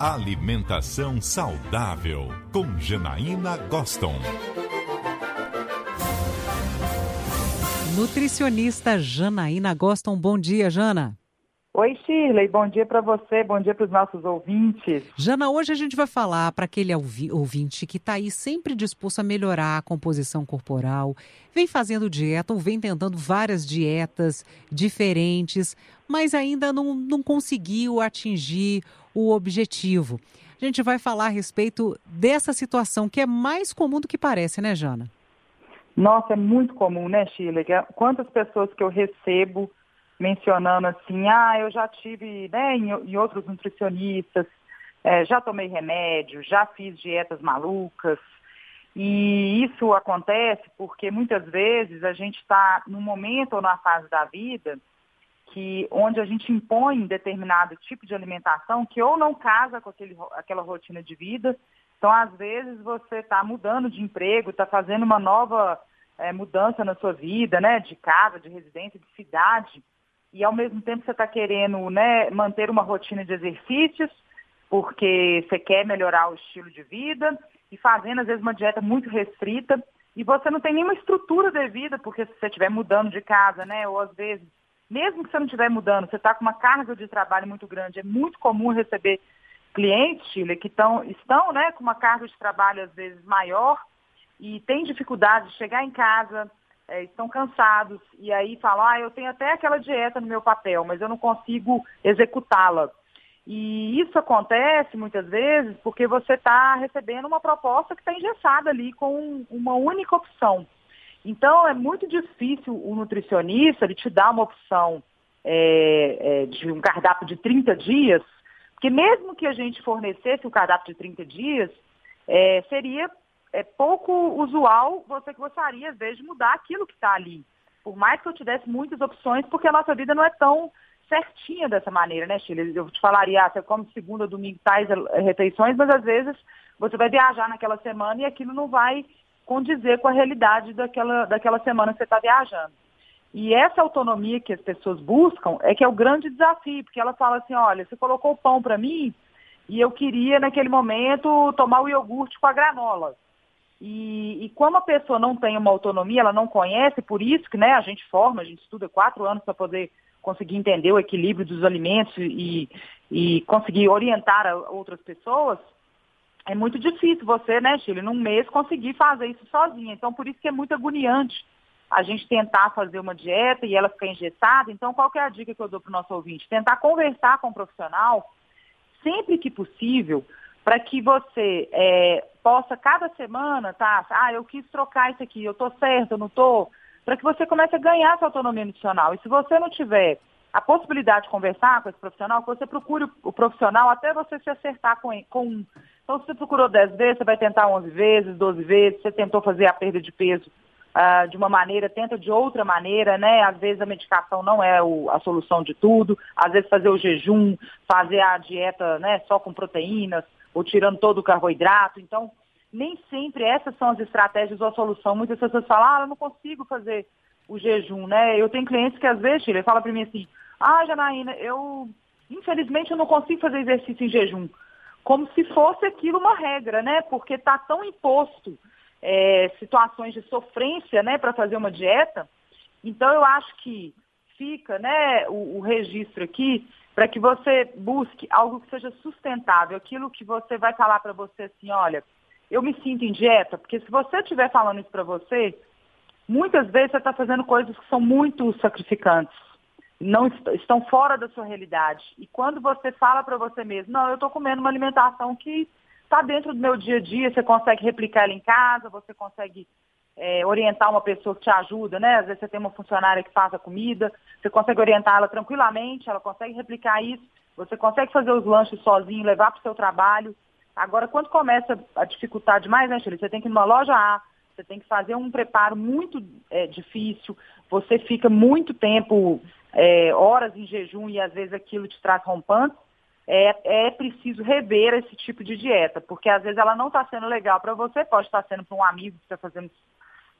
Alimentação saudável com Janaína Goston. Nutricionista Janaína Goston. Bom dia, Jana. Oi, Shirley, bom dia para você, bom dia para os nossos ouvintes. Jana, hoje a gente vai falar para aquele ouvinte que está aí sempre disposto a melhorar a composição corporal, vem fazendo dieta ou vem tentando várias dietas diferentes, mas ainda não, não conseguiu atingir o objetivo. A gente vai falar a respeito dessa situação que é mais comum do que parece, né, Jana? Nossa, é muito comum, né, Shirley? Quantas pessoas que eu recebo mencionando assim, ah, eu já tive né, em, outros nutricionistas, é, já tomei remédio, já fiz dietas malucas. E isso acontece porque muitas vezes a gente está num momento ou na fase da vida que onde a gente impõe determinado tipo de alimentação que ou não casa com aquele, aquela rotina de vida. Então, às vezes, você está mudando de emprego, está fazendo uma nova é, mudança na sua vida, né? De casa, de residência, de cidade e ao mesmo tempo você está querendo né, manter uma rotina de exercícios, porque você quer melhorar o estilo de vida, e fazendo às vezes uma dieta muito restrita, e você não tem nenhuma estrutura devida, porque se você estiver mudando de casa, né, ou às vezes, mesmo que você não estiver mudando, você está com uma carga de trabalho muito grande, é muito comum receber clientes, Chile, que tão, estão né, com uma carga de trabalho às vezes maior e tem dificuldade de chegar em casa, é, estão cansados e aí falam, ah, eu tenho até aquela dieta no meu papel, mas eu não consigo executá-la. E isso acontece muitas vezes porque você está recebendo uma proposta que está engessada ali com uma única opção. Então é muito difícil o nutricionista ele te dar uma opção é, é, de um cardápio de 30 dias, porque mesmo que a gente fornecesse o cardápio de 30 dias, é, seria é pouco usual você que gostaria, às vezes, de mudar aquilo que está ali. Por mais que eu tivesse muitas opções, porque a nossa vida não é tão certinha dessa maneira, né, Chile? Eu te falaria, ah, você come segunda, domingo, tais refeições, mas às vezes você vai viajar naquela semana e aquilo não vai condizer com a realidade daquela, daquela semana que você está viajando. E essa autonomia que as pessoas buscam é que é o grande desafio, porque ela fala assim, olha, você colocou o pão para mim e eu queria, naquele momento, tomar o iogurte com a granola. E, e como a pessoa não tem uma autonomia, ela não conhece, por isso que né, a gente forma, a gente estuda quatro anos para poder conseguir entender o equilíbrio dos alimentos e, e conseguir orientar outras pessoas, é muito difícil você, né, Chile, num mês conseguir fazer isso sozinha. Então, por isso que é muito agoniante a gente tentar fazer uma dieta e ela ficar engessada. Então, qual é a dica que eu dou para o nosso ouvinte? Tentar conversar com o profissional sempre que possível, para que você é, possa cada semana, tá? Ah, eu quis trocar isso aqui, eu tô certo, eu não tô, para que você comece a ganhar essa autonomia nutricional. E se você não tiver a possibilidade de conversar com esse profissional, que você procure o profissional até você se acertar com, com então, se você procurou 10 vezes, você vai tentar 11 vezes, 12 vezes, você tentou fazer a perda de peso uh, de uma maneira, tenta de outra maneira, né? Às vezes a medicação não é o, a solução de tudo, às vezes fazer o jejum, fazer a dieta né, só com proteínas, ou tirando todo o carboidrato. Então, nem sempre essas são as estratégias ou a solução. Muitas pessoas falam, ah, eu não consigo fazer o jejum, né? Eu tenho clientes que às vezes, ele fala para mim assim, ah, Janaína, eu infelizmente eu não consigo fazer exercício em jejum. Como se fosse aquilo uma regra, né? Porque está tão imposto é, situações de sofrência, né, para fazer uma dieta. Então eu acho que fica, né, o, o registro aqui para que você busque algo que seja sustentável, aquilo que você vai falar para você assim, olha, eu me sinto em dieta, porque se você estiver falando isso para você, muitas vezes você está fazendo coisas que são muito sacrificantes, não est estão fora da sua realidade. E quando você fala para você mesmo, não, eu estou comendo uma alimentação que está dentro do meu dia a dia, você consegue replicar ela em casa, você consegue é, orientar uma pessoa que te ajuda, né? Às vezes você tem uma funcionária que faz a comida, você consegue orientá-la tranquilamente, ela consegue replicar isso, você consegue fazer os lanches sozinho, levar para o seu trabalho. Agora, quando começa a dificultar demais, né, Shirley? Você tem que ir numa loja A, você tem que fazer um preparo muito é, difícil, você fica muito tempo, é, horas em jejum e às vezes aquilo te traz rompantes. É, é, preciso rever esse tipo de dieta, porque às vezes ela não está sendo legal para você, pode estar sendo para um amigo que está fazendo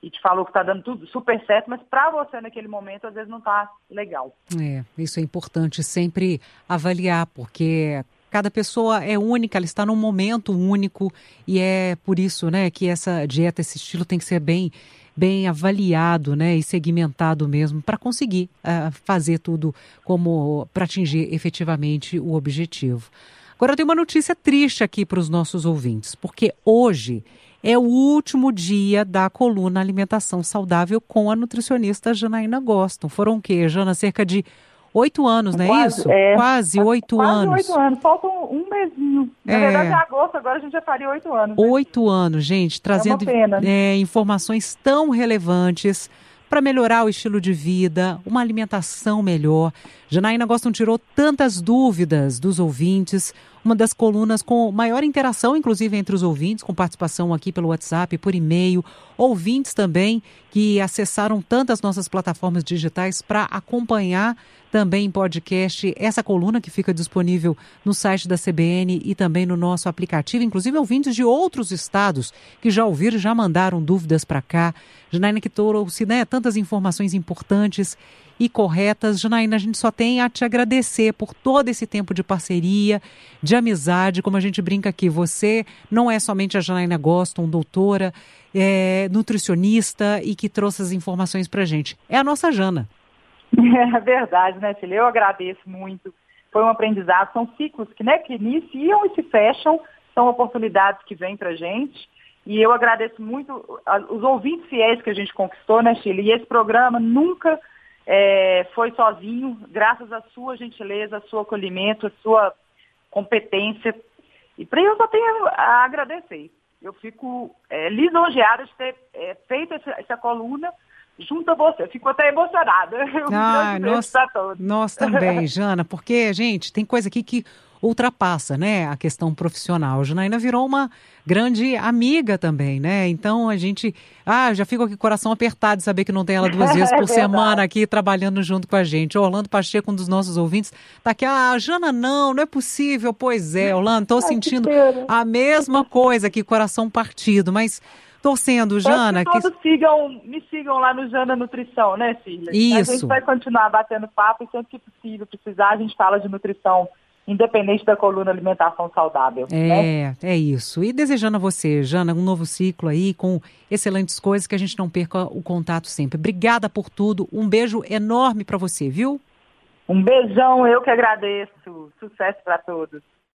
e te falou que está dando tudo super certo, mas para você naquele momento às vezes não está legal. É, isso é importante sempre avaliar, porque Cada pessoa é única, ela está num momento único e é por isso, né, que essa dieta, esse estilo tem que ser bem bem avaliado, né, e segmentado mesmo para conseguir uh, fazer tudo como para atingir efetivamente o objetivo. Agora eu tenho uma notícia triste aqui para os nossos ouvintes, porque hoje é o último dia da coluna Alimentação Saudável com a nutricionista Janaína Goston. Foram o quê, Jana? Cerca de oito anos, não é quase, isso? É, quase oito anos. Quase oito anos. Faltam um mesinho. Na é. verdade, é agosto, agora a gente já faria oito anos. Né? Oito anos, gente, trazendo é, informações tão relevantes para melhorar o estilo de vida, uma alimentação melhor. Janaína Goston tirou tantas dúvidas dos ouvintes, uma das colunas com maior interação, inclusive entre os ouvintes, com participação aqui pelo WhatsApp, por e-mail, ouvintes também que acessaram tantas nossas plataformas digitais para acompanhar também em podcast essa coluna que fica disponível no site da CBN e também no nosso aplicativo, inclusive ouvintes de outros estados que já ouviram, já mandaram dúvidas para cá. Janaína que trouxe né, tantas informações importantes e corretas. Janaína, a gente só tem a te agradecer por todo esse tempo de parceria, de amizade, como a gente brinca aqui. Você não é somente a Janaína Goston, doutora, é, nutricionista e que trouxe as informações para a gente. É a nossa Jana. É verdade, né, filha? Eu agradeço muito. Foi um aprendizado, são ciclos que, né, que iniciam e se fecham, são oportunidades que vêm para a gente. E eu agradeço muito os ouvintes fiéis que a gente conquistou, né, Chile? E esse programa nunca é, foi sozinho, graças à sua gentileza, ao seu acolhimento, à sua competência. E para eu só tenho a agradecer. Eu fico é, lisonjeada de ter é, feito essa, essa coluna junto a você. Fico até emocionada. Ah, nós, nós também, Jana, porque, gente, tem coisa aqui que ultrapassa, né, a questão profissional. A Janaína virou uma grande amiga também, né? Então a gente, ah, já fico aqui com o coração apertado de saber que não tem ela duas vezes por é semana aqui trabalhando junto com a gente. Orlando Pacheco, um dos nossos ouvintes, tá aqui, ah, Jana, não, não é possível. Pois é, Orlando, tô sentindo a mesma coisa aqui, coração partido, mas torcendo, Jana. Que todos que... sigam, me sigam lá no Jana Nutrição, né, filha? Isso. A gente vai continuar batendo papo e sempre que possível, precisar, a gente fala de nutrição independente da coluna alimentação saudável. É, né? é isso. E desejando a você, Jana, um novo ciclo aí com excelentes coisas que a gente não perca o contato sempre. Obrigada por tudo. Um beijo enorme para você, viu? Um beijão, eu que agradeço. Sucesso para todos.